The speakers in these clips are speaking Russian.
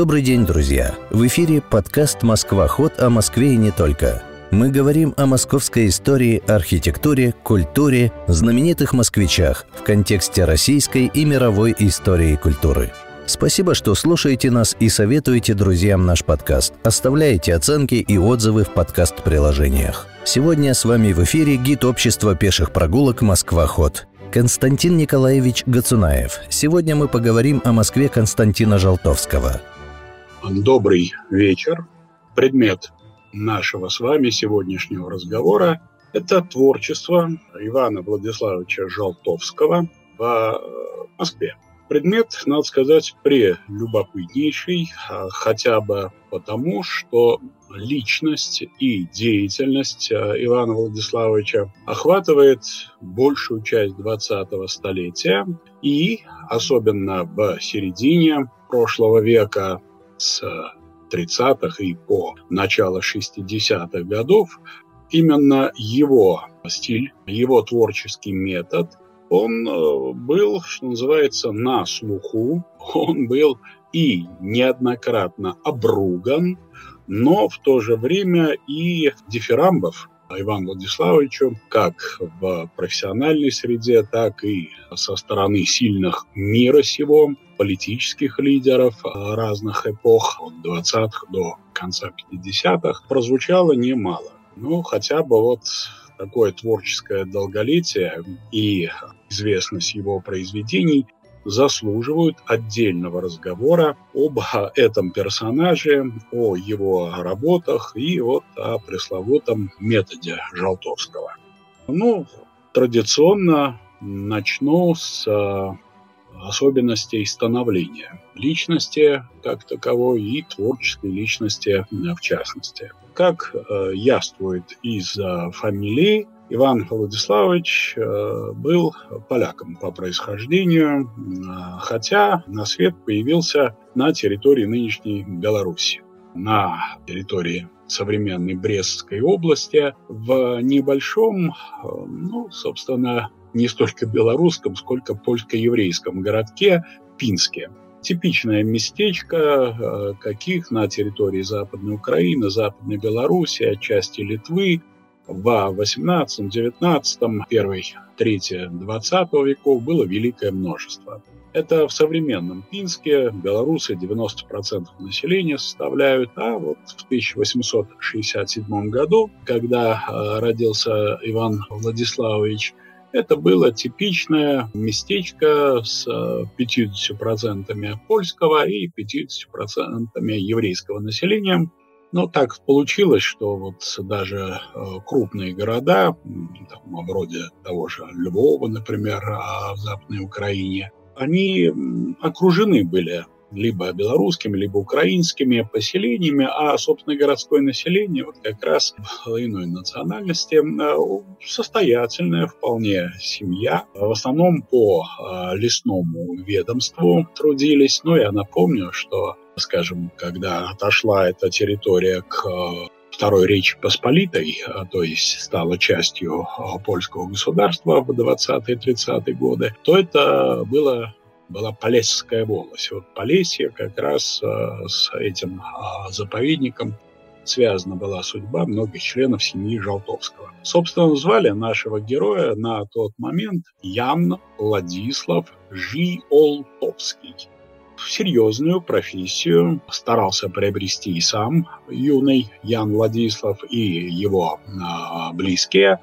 Добрый день, друзья! В эфире подкаст «Москва. Ход» о Москве и не только. Мы говорим о московской истории, архитектуре, культуре, знаменитых москвичах в контексте российской и мировой истории и культуры. Спасибо, что слушаете нас и советуете друзьям наш подкаст. Оставляете оценки и отзывы в подкаст-приложениях. Сегодня с вами в эфире гид общества пеших прогулок «Москва-ход». Константин Николаевич Гацунаев. Сегодня мы поговорим о Москве Константина Жалтовского. Добрый вечер. Предмет нашего с вами сегодняшнего разговора – это творчество Ивана Владиславовича Жалтовского в э, Москве. Предмет, надо сказать, прелюбопытнейший, а, хотя бы потому, что личность и деятельность э, Ивана Владиславовича охватывает большую часть 20-го столетия и особенно в середине прошлого века с 30-х и по начало 60-х годов именно его стиль, его творческий метод, он э, был, что называется, на слуху, он был и неоднократно обруган, но в то же время и дифирамбов Ивану Владиславовичу как в профессиональной среде, так и со стороны сильных мира сего, политических лидеров разных эпох, от 20-х до конца 50-х, прозвучало немало. Ну, хотя бы вот такое творческое долголетие и известность его произведений заслуживают отдельного разговора об этом персонаже, о его работах и вот о пресловутом методе Жалтовского. Ну, традиционно начну с э, особенностей становления личности как таковой и творческой личности в частности. Как э, яствует из э, фамилии, Иван Владиславович э, был поляком по происхождению, э, хотя на свет появился на территории нынешней Беларуси, на территории современной Брестской области, в небольшом, э, ну, собственно, не столько белорусском, сколько польско-еврейском городке Пинске. Типичное местечко, каких на территории Западной Украины, Западной Беларуси, отчасти Литвы, в 18-19, первой трети 20 веков было великое множество. Это в современном Пинске белорусы 90% населения составляют, а вот в 1867 году, когда э, родился Иван Владиславович, это было типичное местечко с 50% э, польского и 50% еврейского населения, но так получилось, что вот даже э, крупные города, там, вроде того же Львова, например, а в Западной Украине, они окружены были либо белорусскими, либо украинскими поселениями, а, собственно, городское население вот как раз иной национальности э, состоятельная вполне семья. В основном по э, лесному ведомству трудились. Но я напомню, что скажем, когда отошла эта территория к э, Второй Речи Посполитой, то есть стала частью польского государства в 20-30-е годы, то это было была Полесская волость. Вот Полесье как раз с этим заповедником связана была судьба многих членов семьи Жалтовского. Собственно, звали нашего героя на тот момент Ян Владислав Жиолтовский серьезную профессию старался приобрести и сам юный Ян Владислав, и его э, близкие.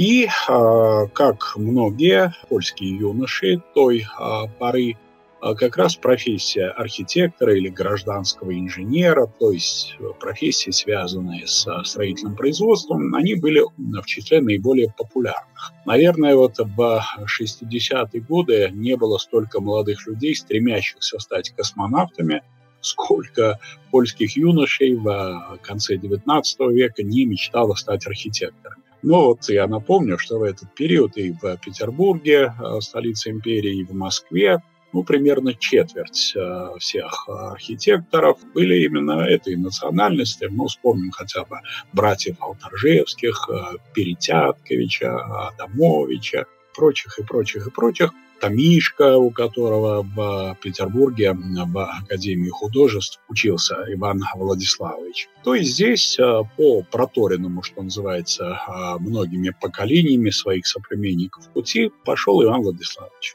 И, э, как многие польские юноши той э, поры, а как раз профессия архитектора или гражданского инженера, то есть профессии, связанные с строительным производством, они были в числе наиболее популярных. Наверное, вот в 60-е годы не было столько молодых людей, стремящихся стать космонавтами, сколько польских юношей в конце XIX века не мечтало стать архитекторами. Но вот я напомню, что в этот период и в Петербурге, столице империи, и в Москве ну, примерно четверть э, всех архитекторов были именно этой национальности. Ну, вспомним хотя бы братьев Алтаржевских, э, Перетятковича, Адамовича, прочих и прочих и прочих. Томишко, у которого в Петербурге в Академии художеств учился Иван Владиславович. То есть здесь э, по проторенному, что называется, э, многими поколениями своих соплеменников пути пошел Иван Владиславович.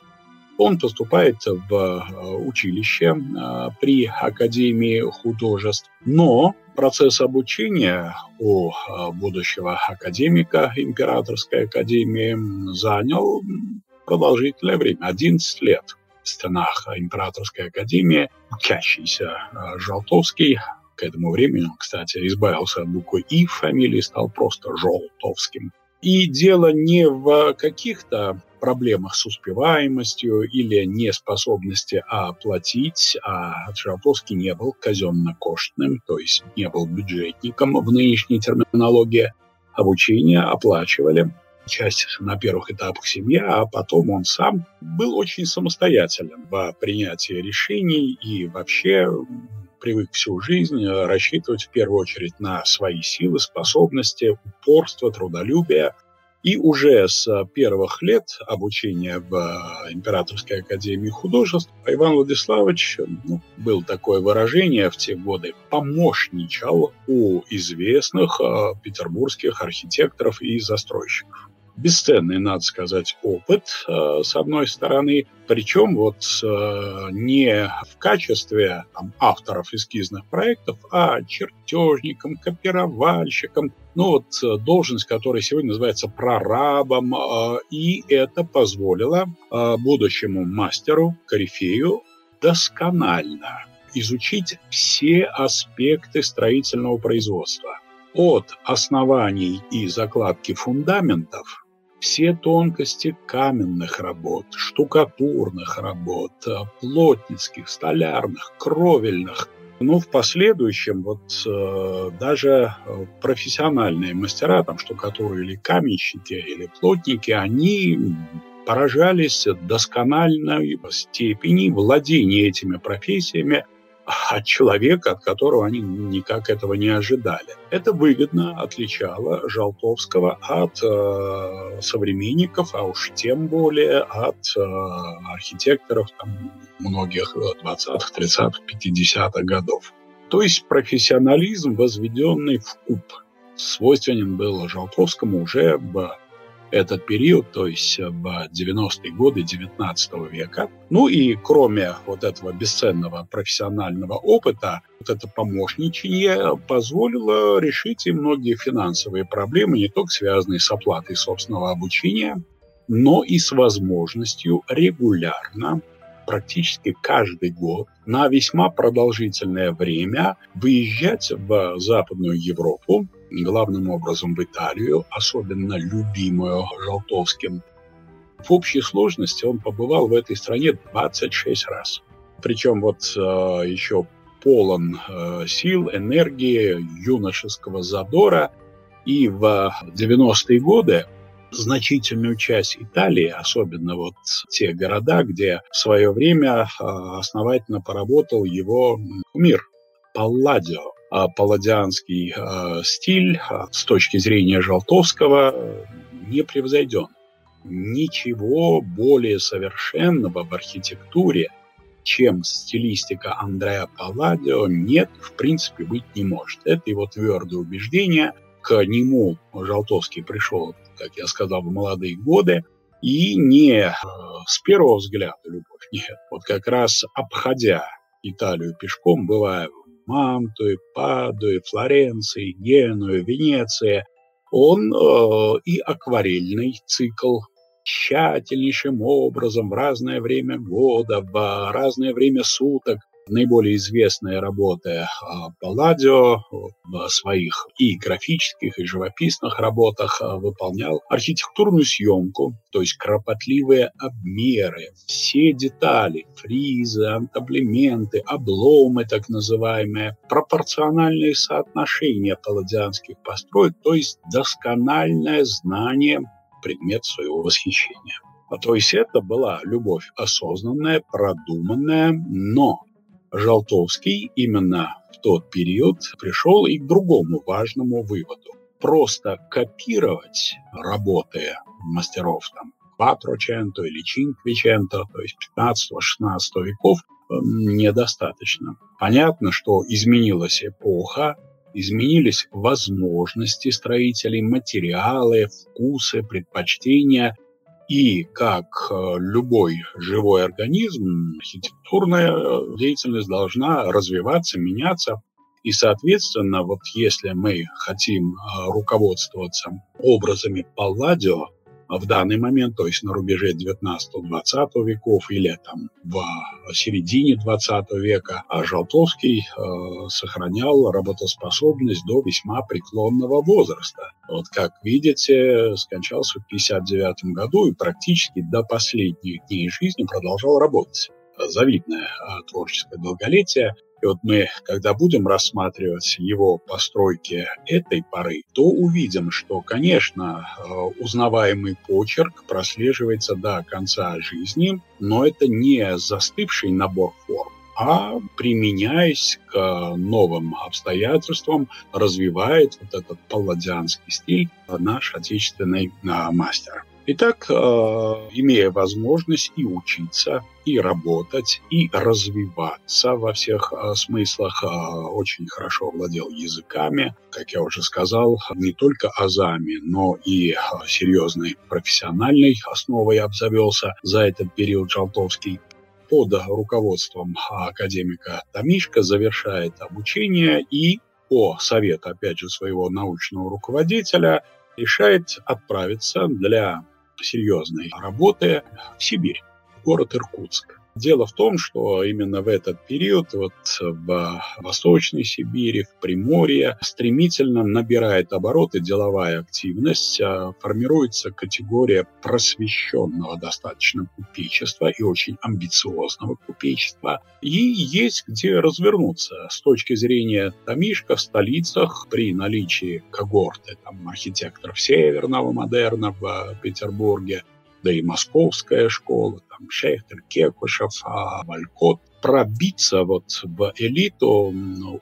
Он поступает в училище при Академии художеств, но процесс обучения у будущего академика Императорской академии занял продолжительное время, 11 лет в стенах Императорской академии. Учащийся э, Жолтовский к этому времени, кстати, избавился от буквы «и» в фамилии, стал просто Жолтовским. И дело не в каких-то проблемах с успеваемостью или неспособности оплатить, а Жолтовский не был казенно-коштным, то есть не был бюджетником в нынешней терминологии. Обучение оплачивали часть на первых этапах семья, а потом он сам был очень самостоятелен в принятии решений и вообще привык всю жизнь рассчитывать в первую очередь на свои силы, способности, упорство, трудолюбие. И уже с первых лет обучения в Императорской академии художеств Иван Владиславович, ну, был такое выражение в те годы, помощничал у известных э, петербургских архитекторов и застройщиков бесценный, надо сказать, опыт, э, с одной стороны, причем вот э, не в качестве там, авторов эскизных проектов, а чертежником, копировальщиком, ну вот э, должность, которая сегодня называется прорабом, и это позволило будущему мастеру, корифею, досконально изучить все аспекты строительного производства. От оснований и закладки фундаментов все тонкости каменных работ, штукатурных работ, плотницких, столярных, кровельных. Но в последующем вот э, даже э, профессиональные мастера, там штукатуры или каменщики, или плотники, они поражались доскональной степени владения этими профессиями от человека, от которого они никак этого не ожидали. Это выгодно отличало Жалтовского от э, современников, а уж тем более от э, архитекторов там, многих 20-х, 30-х, 50-х годов. То есть профессионализм, возведенный в куб, свойственен был Жалтовскому уже в этот период, то есть в 90-е годы 19 века. Ну и кроме вот этого бесценного профессионального опыта, вот это помощничание позволило решить и многие финансовые проблемы, не только связанные с оплатой собственного обучения, но и с возможностью регулярно практически каждый год на весьма продолжительное время выезжать в Западную Европу главным образом в Италию, особенно любимую Жолтовским. В общей сложности он побывал в этой стране 26 раз. Причем вот э, еще полон э, сил, энергии, юношеского задора. И в 90-е годы значительную часть Италии, особенно вот те города, где в свое время э, основательно поработал его мир Палладио, а, палладианский а, стиль а, с точки зрения Жалтовского не превзойден. Ничего более совершенного в архитектуре, чем стилистика Андреа Палладио, нет, в принципе, быть не может. Это его твердое убеждение. К нему Жалтовский пришел, как я сказал, в молодые годы, и не с первого взгляда любовь, нет. Вот как раз обходя Италию пешком, бывая Мантуи, Падуи, Флоренции, Генуи, Венеции. Он э, и акварельный цикл тщательнейшим образом в разное время года, в разное время суток наиболее известные работы а, Палладио в своих и графических, и живописных работах а, выполнял архитектурную съемку, то есть кропотливые обмеры, все детали, фризы, антаблементы, обломы так называемые, пропорциональные соотношения палладианских построек, то есть доскональное знание предмет своего восхищения. То есть это была любовь осознанная, продуманная, но Жалтовский именно в тот период пришел и к другому важному выводу. Просто копировать работы мастеров там, Quattrocento или Cinquecento, то есть 15-16 веков, недостаточно. Понятно, что изменилась эпоха, изменились возможности строителей, материалы, вкусы, предпочтения. И как э, любой живой организм, архитектурная э, деятельность должна развиваться, меняться. И, соответственно, вот если мы хотим э, руководствоваться образами Палладио, в данный момент, то есть на рубеже 19-20 веков или там в середине 20 века, а Жалтовский э, сохранял работоспособность до весьма преклонного возраста. Вот как видите, скончался в 59 году и практически до последних дней жизни продолжал работать завидное э, творческое долголетие. Вот мы, когда будем рассматривать его постройки этой поры, то увидим, что, конечно, э, узнаваемый почерк прослеживается до конца жизни, но это не застывший набор форм, а применяясь к новым обстоятельствам, развивает вот этот палладианский стиль наш отечественный а, мастер. Итак, э, имея возможность и учиться, и работать, и развиваться во всех э, смыслах, э, очень хорошо владел языками, как я уже сказал, не только азами, но и серьезной профессиональной основой обзавелся за этот период Жалтовский. Под руководством академика Тамишка завершает обучение и по совету, опять же, своего научного руководителя решает отправиться для серьезной работы в Сибирь, город Иркутск. Дело в том, что именно в этот период вот в Восточной Сибири, в Приморье стремительно набирает обороты деловая активность, а формируется категория просвещенного достаточно купечества и очень амбициозного купечества. И есть где развернуться с точки зрения Тамишка в столицах при наличии когорты там, архитекторов северного модерна в Петербурге, да и московская школа, там Шехтер, Кекушев, а, Валькот. Пробиться вот в элиту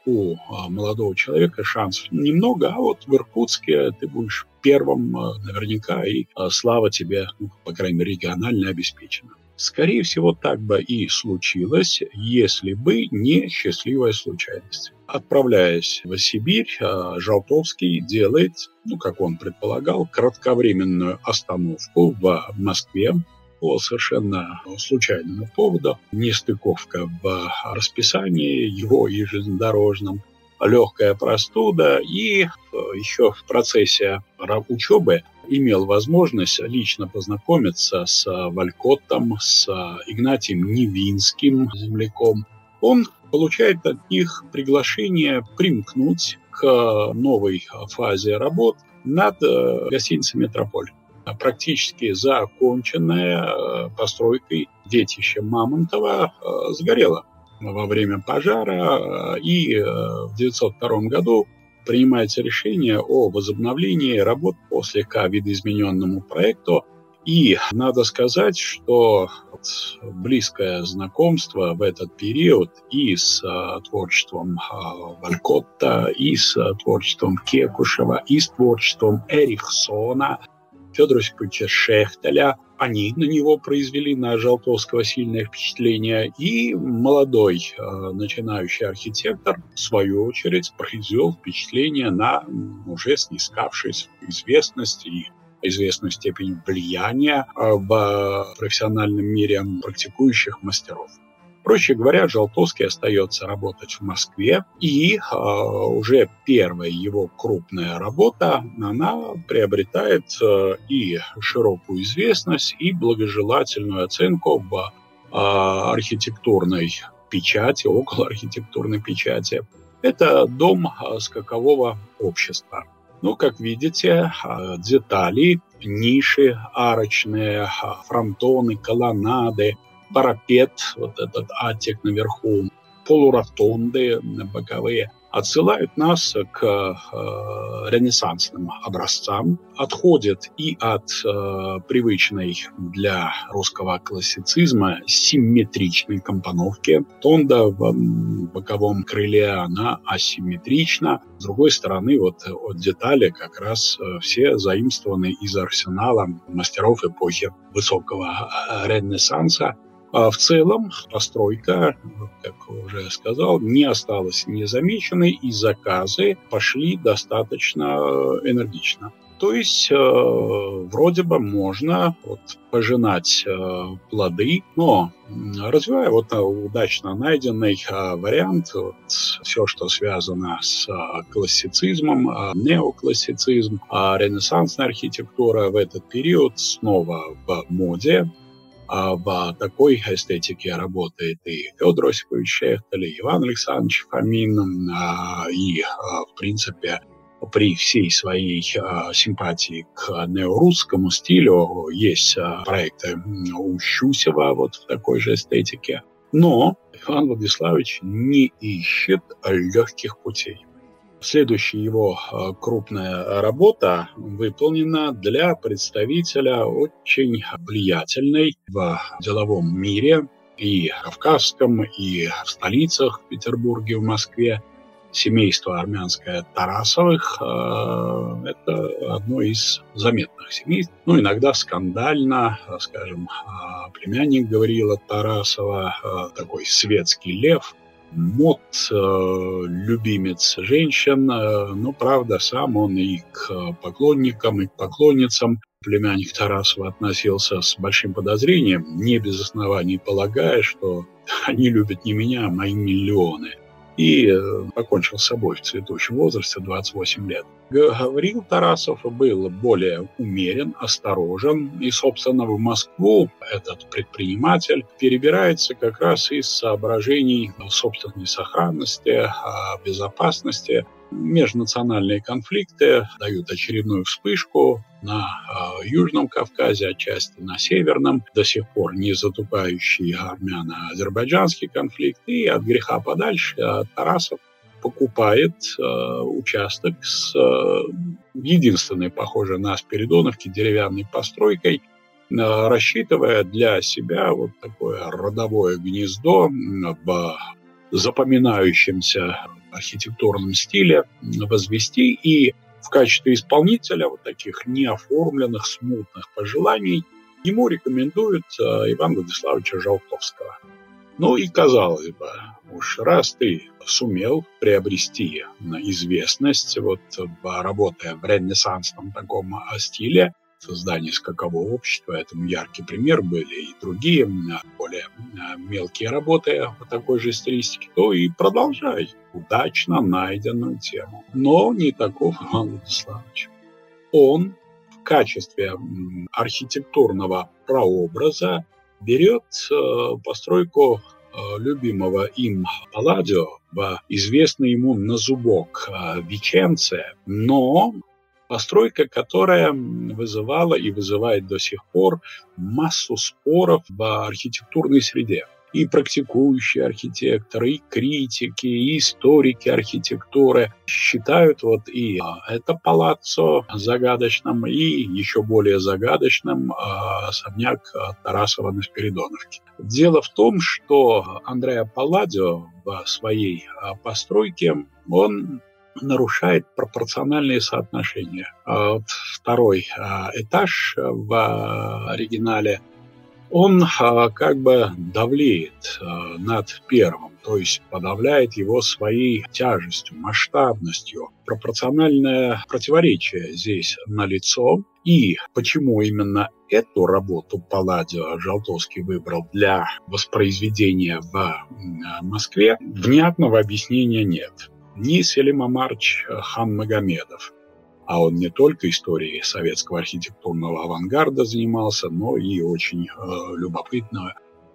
у а, молодого человека шансов немного, а вот в Иркутске ты будешь первым а, наверняка, и слава тебе, ну, по крайней мере, регионально обеспечена. Скорее всего, так бы и случилось, если бы не счастливая случайность. Отправляясь в Сибирь, а, Жалтовский делает, ну, как он предполагал, кратковременную остановку в Москве по совершенно случайному поводу. Нестыковка в расписании его и железнодорожном, легкая простуда и э, еще в процессе учебы имел возможность лично познакомиться с Валькоттом, с Игнатием Невинским, земляком. Он получает от них приглашение примкнуть к новой фазе работ над э, гостиницей «Метрополь» практически законченная э, постройкой детища Мамонтова э, сгорела во время пожара, и в 1902 году принимается решение о возобновлении работ по слегка видоизмененному проекту. И надо сказать, что близкое знакомство в этот период и с а, творчеством Валькотта, и с творчеством Кекушева, и с творчеством Эрихсона, Федора Шехтеля. Они на него произвели, на Жалтовского, сильное впечатление. И молодой э, начинающий архитектор, в свою очередь, произвел впечатление на уже снискавшись известность и известную степень влияния в профессиональном мире практикующих мастеров. Проще говоря, Жалтовский остается работать в Москве, и э, уже первая его крупная работа, она приобретает э, и широкую известность, и благожелательную оценку в э, архитектурной печати, около архитектурной печати. Это дом скакового общества. Ну, как видите, детали, ниши арочные, фронтоны, колоннады – парапет, вот этот атик наверху, полуротонды боковые – отсылают нас к э, ренессансным образцам, отходят и от э, привычной для русского классицизма симметричной компоновки. Тонда в боковом крыле, она асимметрична. С другой стороны, вот от детали как раз э, все заимствованы из арсенала мастеров эпохи высокого ренессанса. А в целом постройка, как уже сказал, не осталась незамеченной, и заказы пошли достаточно э, энергично. То есть э, вроде бы можно вот, пожинать э, плоды, но развивая вот удачно найденный э, вариант, вот, все, что связано с э, классицизмом, э, неоклассицизм, э, ренессансная архитектура в этот период снова в моде, в такой эстетике работает и Федор Осипович Шехтель, и Иван Александрович Фомин, а, и, а, в принципе, при всей своей симпатии к неорусскому стилю есть проекты у Щусева вот в такой же эстетике. Но Иван Владиславович не ищет легких путей. Следующая его э, крупная работа выполнена для представителя очень влиятельной в деловом мире и кавказском, и в столицах в Петербурге, в Москве семейство армянское Тарасовых. Э, это одно из заметных семейств. Ну, иногда скандально, скажем, э, племянник Гавриила Тарасова, такой светский лев – мод, э, любимец женщин, э, но, правда, сам он и к поклонникам, и к поклонницам. Племянник Тарасова относился с большим подозрением, не без оснований полагая, что они любят не меня, а мои миллионы и э, покончил с собой в цветущем возрасте 28 лет. Говорил Тарасов был более умерен, осторожен, и, собственно, в Москву этот предприниматель перебирается как раз из соображений собственной сохранности, безопасности, межнациональные конфликты дают очередную вспышку на э, Южном Кавказе, отчасти на Северном, до сих пор не затупающий армяно-азербайджанский конфликт. И от греха подальше Тарасов покупает э, участок с э, единственной, похожей на Спиридоновке, деревянной постройкой, э, рассчитывая для себя вот такое родовое гнездо в запоминающемся архитектурном стиле возвести и в качестве исполнителя вот таких неоформленных, смутных пожеланий ему рекомендуют Ивана Владиславовича Жалтовского. Ну и казалось бы, уж раз ты сумел приобрести известность, вот работая в ренессансном таком стиле, создания скакового общества. Этому яркий пример были и другие более мелкие работы по такой же стилистике, то и продолжай удачно найденную тему. Но не таков Иван Владиславович. Он в качестве архитектурного прообраза берет э, постройку э, любимого им Палладио известный ему на зубок э, Веченце, но Постройка, которая вызывала и вызывает до сих пор массу споров в архитектурной среде. И практикующие архитекторы, и критики, и историки архитектуры считают вот и это палаццо загадочным, и еще более загадочным а, особняк Тарасова на Спиридоновке. Дело в том, что Андреа Палладио в своей а, постройке, он нарушает пропорциональные соотношения. А второй а, этаж в оригинале, он а, как бы давлеет над первым, то есть подавляет его своей тяжестью, масштабностью. Пропорциональное противоречие здесь налицо. И почему именно эту работу Палладио Жалтовский выбрал для воспроизведения в Москве, внятного объяснения нет ни Селим Амарч э, Хан Магомедов. А он не только историей советского архитектурного авангарда занимался, но и очень э, любопытную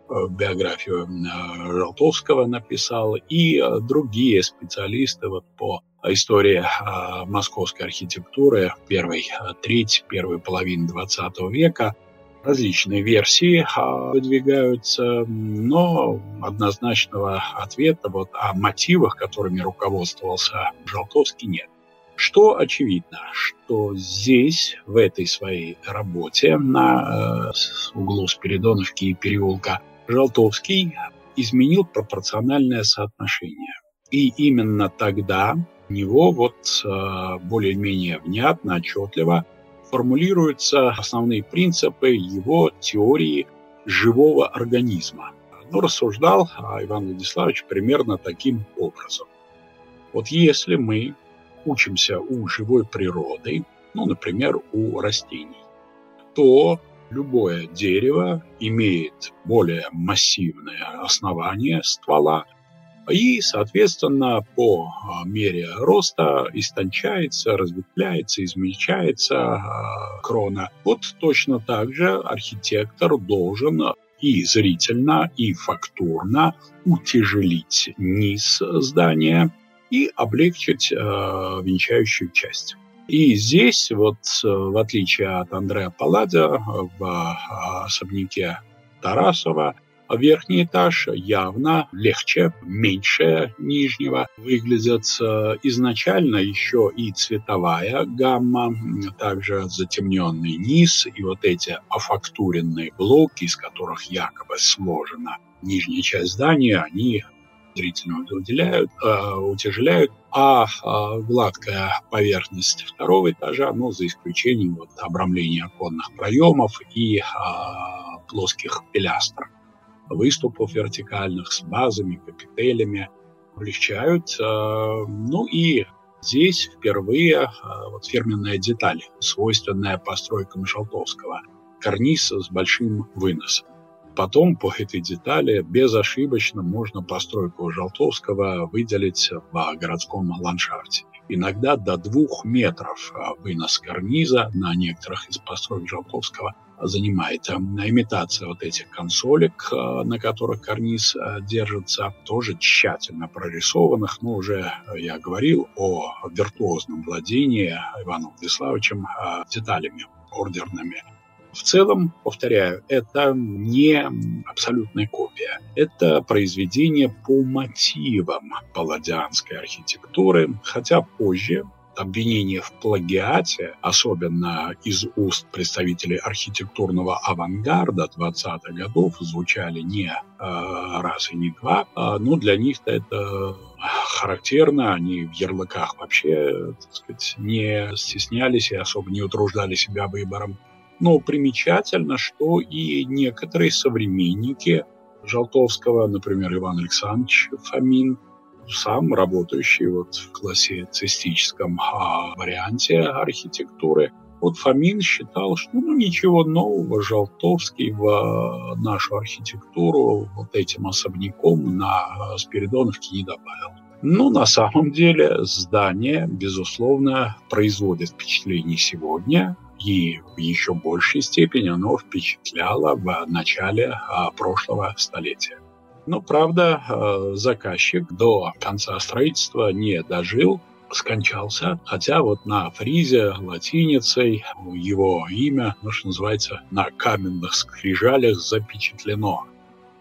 э, биографию э, Жалтовского написал, и другие специалисты вот по истории московской архитектуры первой треть, первой половины XX века Различные версии а, выдвигаются, но однозначного ответа вот о мотивах, которыми руководствовался Жалтовский, нет. Что очевидно, что здесь, в этой своей работе на э, углу Спиридоновки и переулка, Жалтовский изменил пропорциональное соотношение. И именно тогда у него вот э, более-менее внятно, отчетливо формулируются основные принципы его теории живого организма. Но рассуждал Иван Владиславович примерно таким образом. Вот если мы учимся у живой природы, ну, например, у растений, то любое дерево имеет более массивное основание ствола, и, соответственно, по а, мере роста истончается, разветвляется, измельчается а, крона. Вот точно так же архитектор должен и зрительно, и фактурно утяжелить низ здания, и облегчить э, венчающую часть. И здесь, вот в отличие от Андреа Палладио, в э, особняке Тарасова, верхний этаж явно легче, меньше нижнего. Выглядит изначально еще и цветовая гамма, также затемненный низ и вот эти офактуренные блоки, из которых якобы сложена нижняя часть здания, они зрительно уделяют, э, утяжеляют, а э, гладкая поверхность второго этажа, ну, за исключением вот обрамления оконных проемов и э, плоских пилястр, выступов вертикальных с базами, капителями, облегчают. Э, ну и здесь впервые э, вот фирменная деталь, свойственная постройкам Шалтовского, карниз с большим выносом потом по этой детали безошибочно можно постройку Жалтовского выделить в городском ландшафте. Иногда до двух метров вынос карниза на некоторых из построек Жалтовского занимает. Имитация вот этих консолек, на которых карниз держится, тоже тщательно прорисованных. Но уже я говорил о виртуозном владении Иваном Владиславовичем деталями ордерными в целом, повторяю, это не абсолютная копия. Это произведение по мотивам палладианской архитектуры, хотя позже обвинения в плагиате, особенно из уст представителей архитектурного авангарда 20-х годов, звучали не э, раз и не два, э, но для них это характерно, они в ярлыках вообще, так сказать, не стеснялись и особо не утруждали себя выбором. Но примечательно, что и некоторые современники Жалтовского, например, Иван Александрович Фомин, сам работающий вот в классицистическом а, варианте архитектуры, вот Фомин считал, что ну, ничего нового Жалтовский в нашу архитектуру вот этим особняком на Спиридоновке не добавил. Но на самом деле здание, безусловно, производит впечатление сегодня, и в еще большей степени оно впечатляло в начале а, прошлого столетия. Но, правда, а, заказчик до конца строительства не дожил, скончался, хотя вот на фризе латиницей его имя, ну, что называется, на каменных скрижалях запечатлено.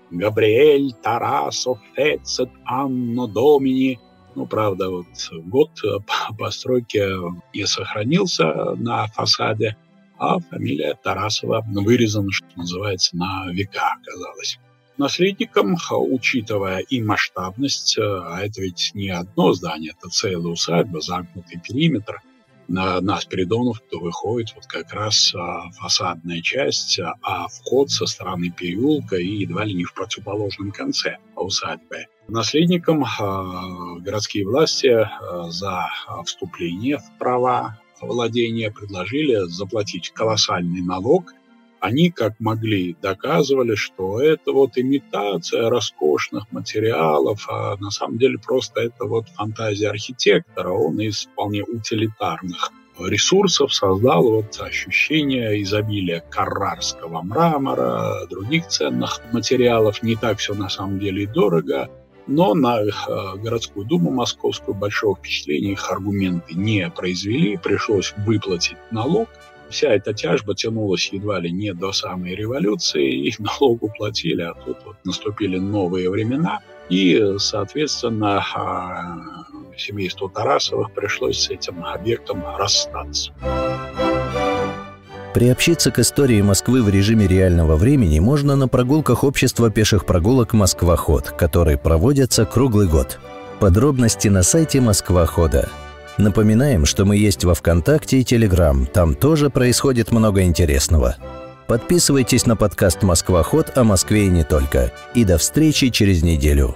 Габриэль Тарасов Фецет Анно Домини ну, правда, вот год э, постройки не сохранился на фасаде, а фамилия Тарасова вырезана, что называется, на века оказалась. Наследником, учитывая и масштабность, э, а это ведь не одно здание, это целая усадьба, замкнутый периметр, на, на Спиридонов то выходит вот как раз а, фасадная часть, а вход со стороны переулка и едва ли не в противоположном конце усадьбы. Наследникам а, городские власти а, за вступление в права владения предложили заплатить колоссальный налог. Они, как могли, доказывали, что это вот имитация роскошных материалов, а на самом деле просто это вот фантазия архитектора. Он из вполне утилитарных ресурсов создал вот ощущение изобилия каррарского мрамора, других ценных материалов. Не так все на самом деле и дорого. Но на э, городскую думу московскую большого впечатления их аргументы не произвели. Пришлось выплатить налог. Вся эта тяжба тянулась едва ли не до самой революции, и налогу платили, а тут вот наступили новые времена, и, соответственно, а, семейству Тарасовых пришлось с этим объектом расстаться. Приобщиться к истории Москвы в режиме реального времени можно на прогулках общества пеших прогулок «Москва-ход», которые проводятся круглый год. Подробности на сайте «Москва-хода». Напоминаем, что мы есть во ВКонтакте и Телеграм, там тоже происходит много интересного. Подписывайтесь на подкаст «Москва-ход» о Москве и не только. И до встречи через неделю.